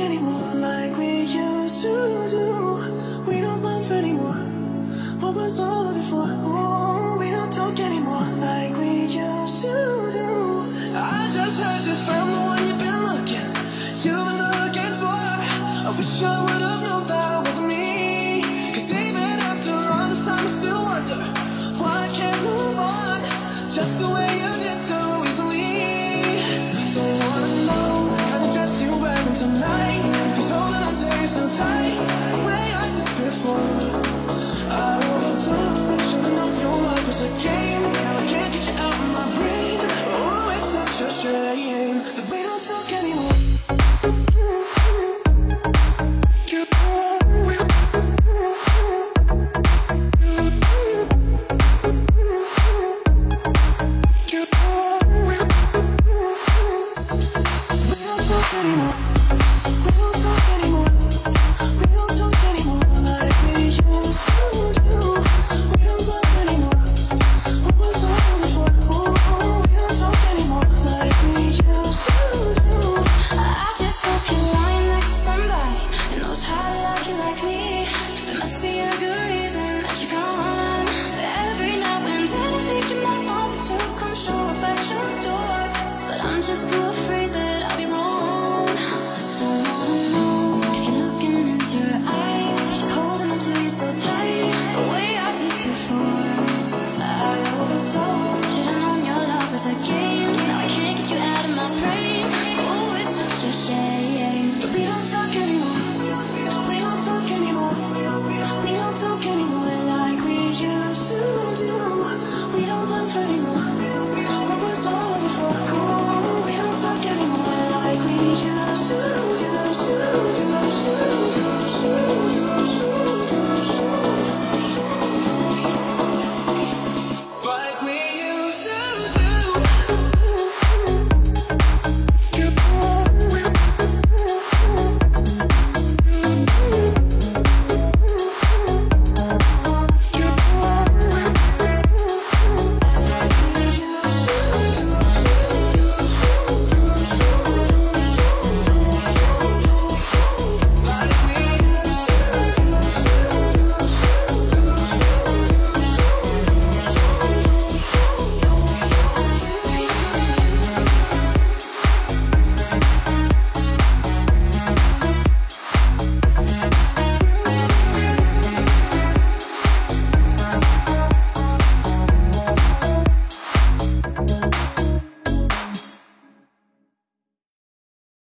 anymore like we used to do. We don't love anymore. What was all of it for? Ooh, we don't talk anymore like we used to do. I just heard you found the one you've been looking, you've been looking for. I wish I would have known that wasn't me. Cause even after all this time, I still wonder why I can't move on just the way shame that we don't talk anymore. Anymore. too afraid.